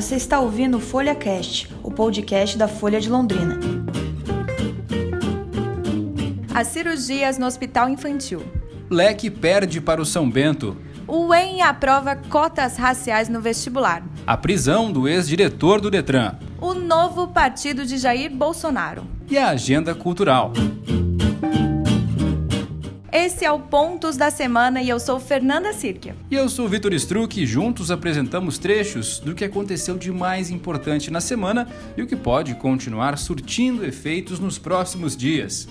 você está ouvindo o Folha Cast, o podcast da Folha de Londrina. As cirurgias no Hospital Infantil. Leque perde para o São Bento. O UEM aprova cotas raciais no vestibular. A prisão do ex-diretor do Detran. O novo partido de Jair Bolsonaro. E a agenda cultural. Esse é o Pontos da Semana e eu sou Fernanda Sirkia. E eu sou Vitor Struck e juntos apresentamos trechos do que aconteceu de mais importante na semana e o que pode continuar surtindo efeitos nos próximos dias.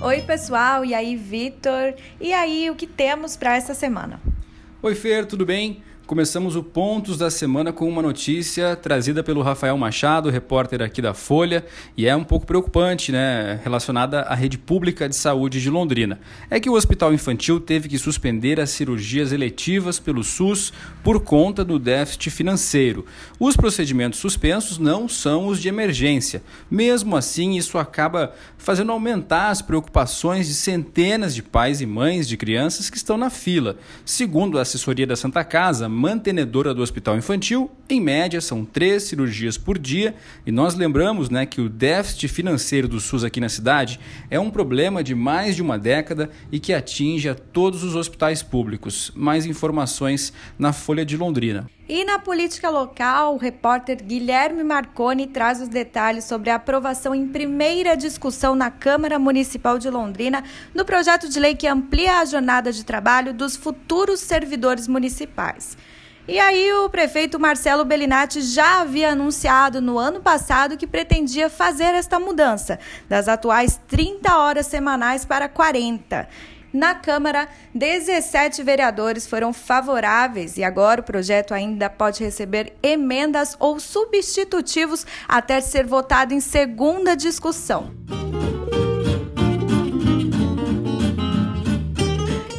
Oi, pessoal, e aí, Vitor? E aí, o que temos para essa semana? Oi, Fer, tudo bem? Começamos o Pontos da Semana com uma notícia trazida pelo Rafael Machado, repórter aqui da Folha, e é um pouco preocupante, né, relacionada à rede pública de saúde de Londrina. É que o Hospital Infantil teve que suspender as cirurgias eletivas pelo SUS por conta do déficit financeiro. Os procedimentos suspensos não são os de emergência. Mesmo assim, isso acaba fazendo aumentar as preocupações de centenas de pais e mães de crianças que estão na fila. Segundo a assessoria da Santa Casa, mantenedora do hospital infantil, em média são três cirurgias por dia, e nós lembramos né, que o déficit financeiro do SUS aqui na cidade é um problema de mais de uma década e que atinge a todos os hospitais públicos. Mais informações na Folha de Londrina. E na política local, o repórter Guilherme Marconi traz os detalhes sobre a aprovação em primeira discussão na Câmara Municipal de Londrina do projeto de lei que amplia a jornada de trabalho dos futuros servidores municipais. E aí o prefeito Marcelo Bellinati já havia anunciado no ano passado que pretendia fazer esta mudança, das atuais 30 horas semanais para 40. Na Câmara, 17 vereadores foram favoráveis e agora o projeto ainda pode receber emendas ou substitutivos até ser votado em segunda discussão.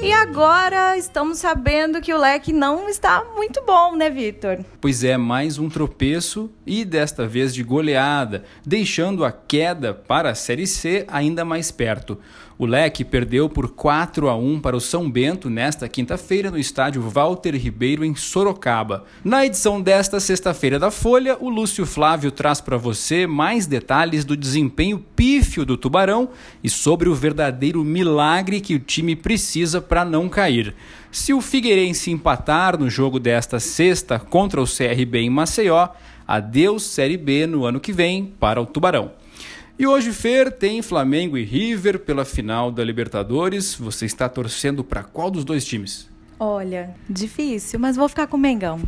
E agora estamos sabendo que o leque não está muito bom, né, Vitor? Pois é, mais um tropeço e desta vez de goleada, deixando a queda para a Série C ainda mais perto. O Leque perdeu por 4 a 1 para o São Bento nesta quinta-feira no estádio Walter Ribeiro em Sorocaba. Na edição desta sexta-feira da Folha, o Lúcio Flávio traz para você mais detalhes do desempenho pífio do Tubarão e sobre o verdadeiro milagre que o time precisa para não cair. Se o Figueirense empatar no jogo desta sexta contra o CRB em Maceió, adeus Série B no ano que vem para o Tubarão. E hoje, Fer, tem Flamengo e River pela final da Libertadores. Você está torcendo para qual dos dois times? Olha, difícil, mas vou ficar com o Mengão.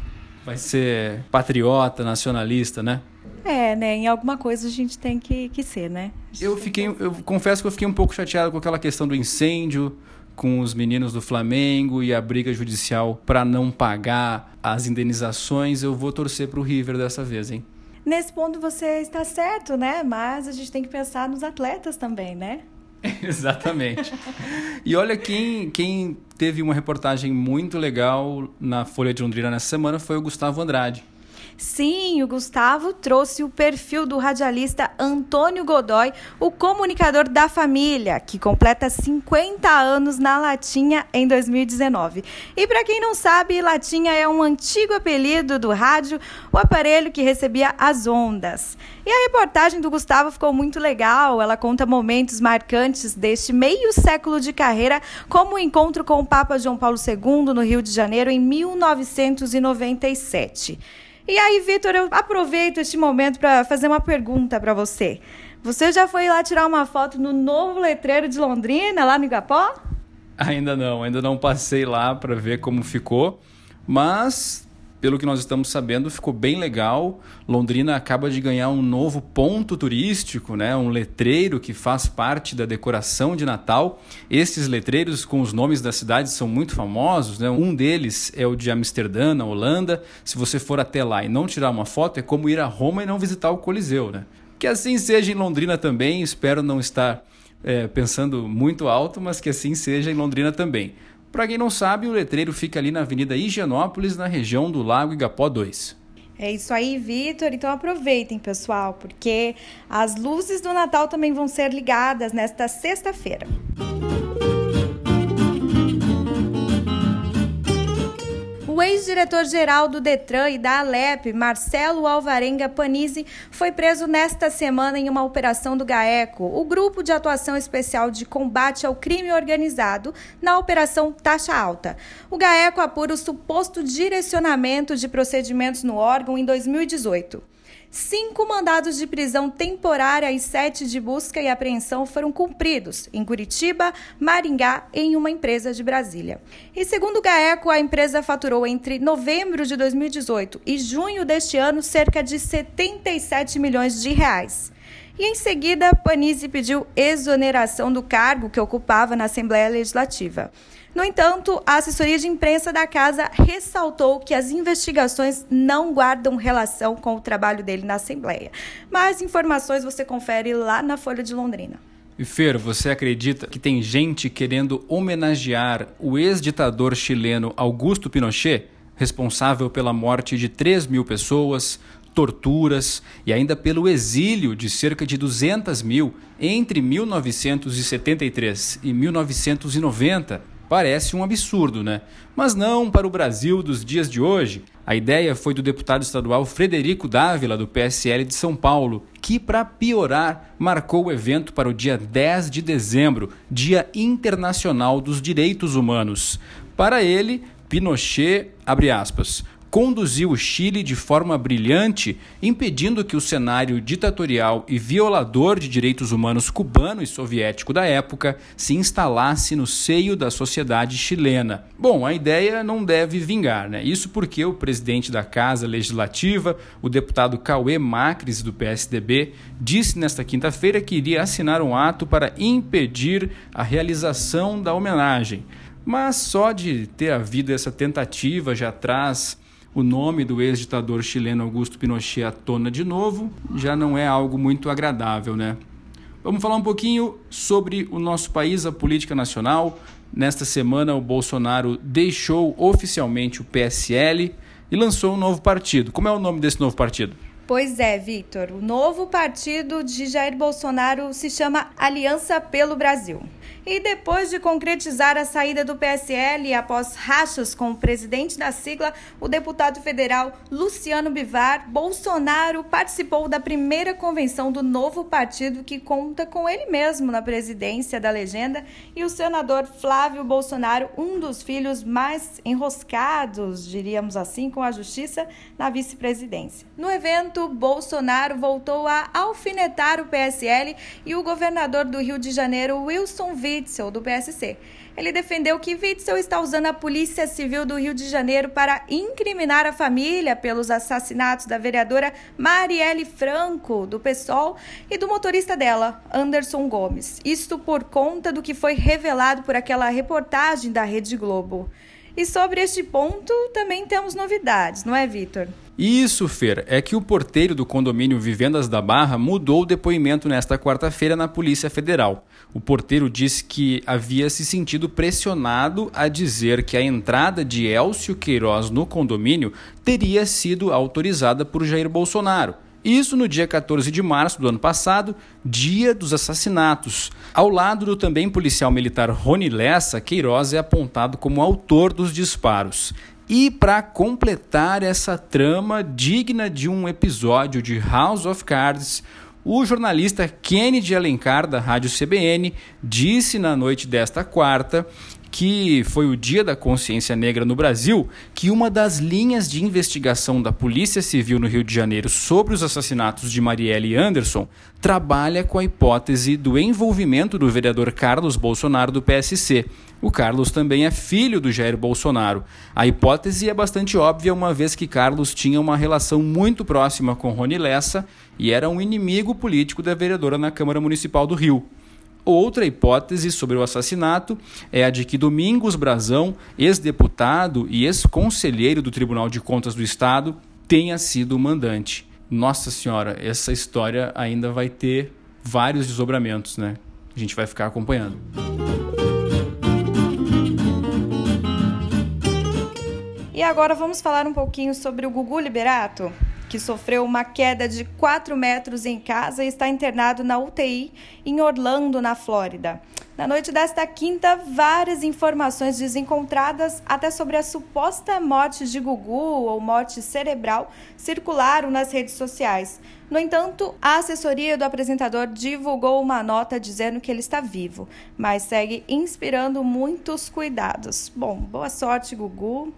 Vai ser patriota, nacionalista, né? É, né? Em alguma coisa a gente tem que, que ser, né? Eu fiquei, eu confesso que eu fiquei um pouco chateado com aquela questão do incêndio com os meninos do Flamengo e a briga judicial para não pagar as indenizações. Eu vou torcer para o River dessa vez, hein? Nesse ponto você está certo, né? Mas a gente tem que pensar nos atletas também, né? Exatamente. E olha quem, quem teve uma reportagem muito legal na Folha de Londrina nessa semana foi o Gustavo Andrade. Sim, o Gustavo trouxe o perfil do radialista Antônio Godoy, o comunicador da família, que completa 50 anos na Latinha em 2019. E para quem não sabe, Latinha é um antigo apelido do rádio, o aparelho que recebia as ondas. E a reportagem do Gustavo ficou muito legal. Ela conta momentos marcantes deste meio século de carreira, como o encontro com o Papa João Paulo II no Rio de Janeiro em 1997. E aí, Vitor, eu aproveito este momento para fazer uma pergunta para você. Você já foi lá tirar uma foto no novo letreiro de Londrina, lá no Igapó? Ainda não, ainda não passei lá para ver como ficou, mas pelo que nós estamos sabendo, ficou bem legal. Londrina acaba de ganhar um novo ponto turístico, né? um letreiro que faz parte da decoração de Natal. Esses letreiros com os nomes das cidades são muito famosos. Né? Um deles é o de Amsterdã, na Holanda. Se você for até lá e não tirar uma foto, é como ir a Roma e não visitar o Coliseu. Né? Que assim seja em Londrina também. Espero não estar é, pensando muito alto, mas que assim seja em Londrina também. Para quem não sabe, o letreiro fica ali na Avenida Higienópolis, na região do Lago Igapó 2. É isso aí, Vitor. Então aproveitem, pessoal, porque as luzes do Natal também vão ser ligadas nesta sexta-feira. Ex-diretor-geral do Detran e da Alep, Marcelo Alvarenga Panizzi, foi preso nesta semana em uma operação do GAECO, o Grupo de Atuação Especial de Combate ao Crime Organizado, na Operação Taxa Alta. O GAECO apura o suposto direcionamento de procedimentos no órgão em 2018. Cinco mandados de prisão temporária e sete de busca e apreensão foram cumpridos em Curitiba, Maringá e em uma empresa de Brasília. E segundo o GAECO, a empresa faturou entre novembro de 2018 e junho deste ano cerca de 77 milhões de reais. E em seguida, Panizzi pediu exoneração do cargo que ocupava na Assembleia Legislativa. No entanto, a assessoria de imprensa da casa ressaltou que as investigações não guardam relação com o trabalho dele na Assembleia. Mais informações você confere lá na Folha de Londrina. E Fer, você acredita que tem gente querendo homenagear o ex-ditador chileno Augusto Pinochet, responsável pela morte de 3 mil pessoas, torturas e ainda pelo exílio de cerca de 200 mil entre 1973 e 1990? Parece um absurdo, né? Mas não para o Brasil dos dias de hoje. A ideia foi do deputado estadual Frederico Dávila, do PSL de São Paulo, que, para piorar, marcou o evento para o dia 10 de dezembro, Dia Internacional dos Direitos Humanos. Para ele, Pinochet, abre aspas, conduziu o Chile de forma brilhante, impedindo que o cenário ditatorial e violador de direitos humanos cubano e soviético da época se instalasse no seio da sociedade chilena. Bom, a ideia não deve vingar, né? Isso porque o presidente da Casa Legislativa, o deputado Cauê Macris, do PSDB, disse nesta quinta-feira que iria assinar um ato para impedir a realização da homenagem. Mas só de ter havido essa tentativa já traz o nome do ex-ditador chileno Augusto Pinochet à tona de novo, já não é algo muito agradável, né? Vamos falar um pouquinho sobre o nosso país, a política nacional. Nesta semana, o Bolsonaro deixou oficialmente o PSL e lançou um novo partido. Como é o nome desse novo partido? Pois é, Victor. O novo partido de Jair Bolsonaro se chama Aliança pelo Brasil. E depois de concretizar a saída do PSL após rachas com o presidente da sigla, o deputado federal Luciano Bivar, Bolsonaro participou da primeira convenção do novo partido que conta com ele mesmo na presidência da legenda e o senador Flávio Bolsonaro, um dos filhos mais enroscados, diríamos assim, com a justiça na vice-presidência. No evento, Bolsonaro voltou a alfinetar o PSL e o governador do Rio de Janeiro, Wilson Witzel, Witzel, do PSC. Ele defendeu que Witzel está usando a Polícia Civil do Rio de Janeiro para incriminar a família pelos assassinatos da vereadora Marielle Franco, do PSOL, e do motorista dela, Anderson Gomes. Isto por conta do que foi revelado por aquela reportagem da Rede Globo. E sobre este ponto também temos novidades, não é, Vitor? Isso, Fer, é que o porteiro do condomínio Vivendas da Barra mudou o depoimento nesta quarta-feira na Polícia Federal. O porteiro disse que havia se sentido pressionado a dizer que a entrada de Elcio Queiroz no condomínio teria sido autorizada por Jair Bolsonaro. Isso no dia 14 de março do ano passado, dia dos assassinatos. Ao lado do também policial militar Rony Lessa, Queiroz é apontado como autor dos disparos. E para completar essa trama digna de um episódio de House of Cards, o jornalista Kennedy Alencar, da Rádio CBN, disse na noite desta quarta que foi o Dia da Consciência Negra no Brasil, que uma das linhas de investigação da Polícia Civil no Rio de Janeiro sobre os assassinatos de Marielle Anderson trabalha com a hipótese do envolvimento do vereador Carlos Bolsonaro do PSC. O Carlos também é filho do Jair Bolsonaro. A hipótese é bastante óbvia, uma vez que Carlos tinha uma relação muito próxima com Rony Lessa e era um inimigo político da vereadora na Câmara Municipal do Rio. Outra hipótese sobre o assassinato é a de que Domingos Brazão, ex-deputado e ex-conselheiro do Tribunal de Contas do Estado, tenha sido o mandante. Nossa Senhora, essa história ainda vai ter vários desdobramentos, né? A gente vai ficar acompanhando. E agora vamos falar um pouquinho sobre o Gugu Liberato que sofreu uma queda de 4 metros em casa e está internado na UTI em Orlando, na Flórida. Na noite desta quinta, várias informações desencontradas, até sobre a suposta morte de Gugu ou morte cerebral, circularam nas redes sociais. No entanto, a assessoria do apresentador divulgou uma nota dizendo que ele está vivo, mas segue inspirando muitos cuidados. Bom, boa sorte, Gugu.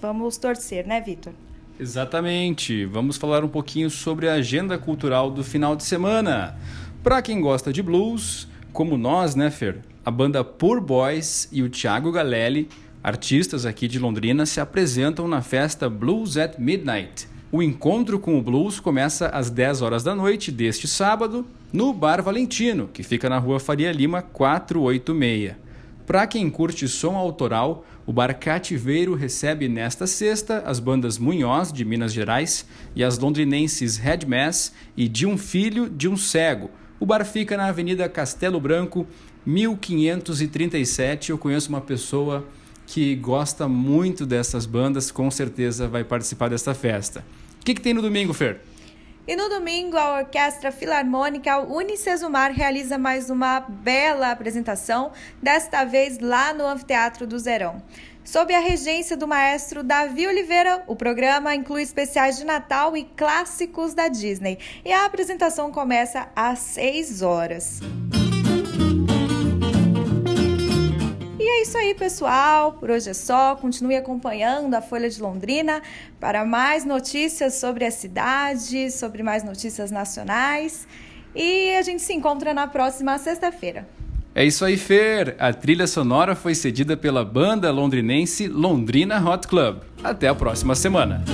Vamos torcer, né, Vitor? Exatamente. Vamos falar um pouquinho sobre a agenda cultural do final de semana. Para quem gosta de blues, como nós, né, Fer? A banda Poor Boys e o Thiago Galelli, artistas aqui de Londrina, se apresentam na festa Blues at Midnight. O encontro com o blues começa às 10 horas da noite deste sábado no Bar Valentino, que fica na rua Faria Lima 486. Para quem curte som autoral, o Bar Cativeiro recebe nesta sexta as bandas Munhoz, de Minas Gerais, e as londrinenses Red Mass e De um Filho de um Cego, o bar fica na Avenida Castelo Branco, 1537. Eu conheço uma pessoa que gosta muito dessas bandas, com certeza vai participar desta festa. O que, que tem no domingo, Fer? E no domingo, a Orquestra Filarmônica Unicesumar realiza mais uma bela apresentação, desta vez lá no Anfiteatro do Zerão. Sob a regência do maestro Davi Oliveira, o programa inclui especiais de Natal e clássicos da Disney. E a apresentação começa às 6 horas. E é isso aí, pessoal. Por hoje é só. Continue acompanhando a Folha de Londrina para mais notícias sobre a cidade, sobre mais notícias nacionais. E a gente se encontra na próxima sexta-feira. É isso aí, Fer. A trilha sonora foi cedida pela banda londrinense Londrina Hot Club. Até a próxima semana.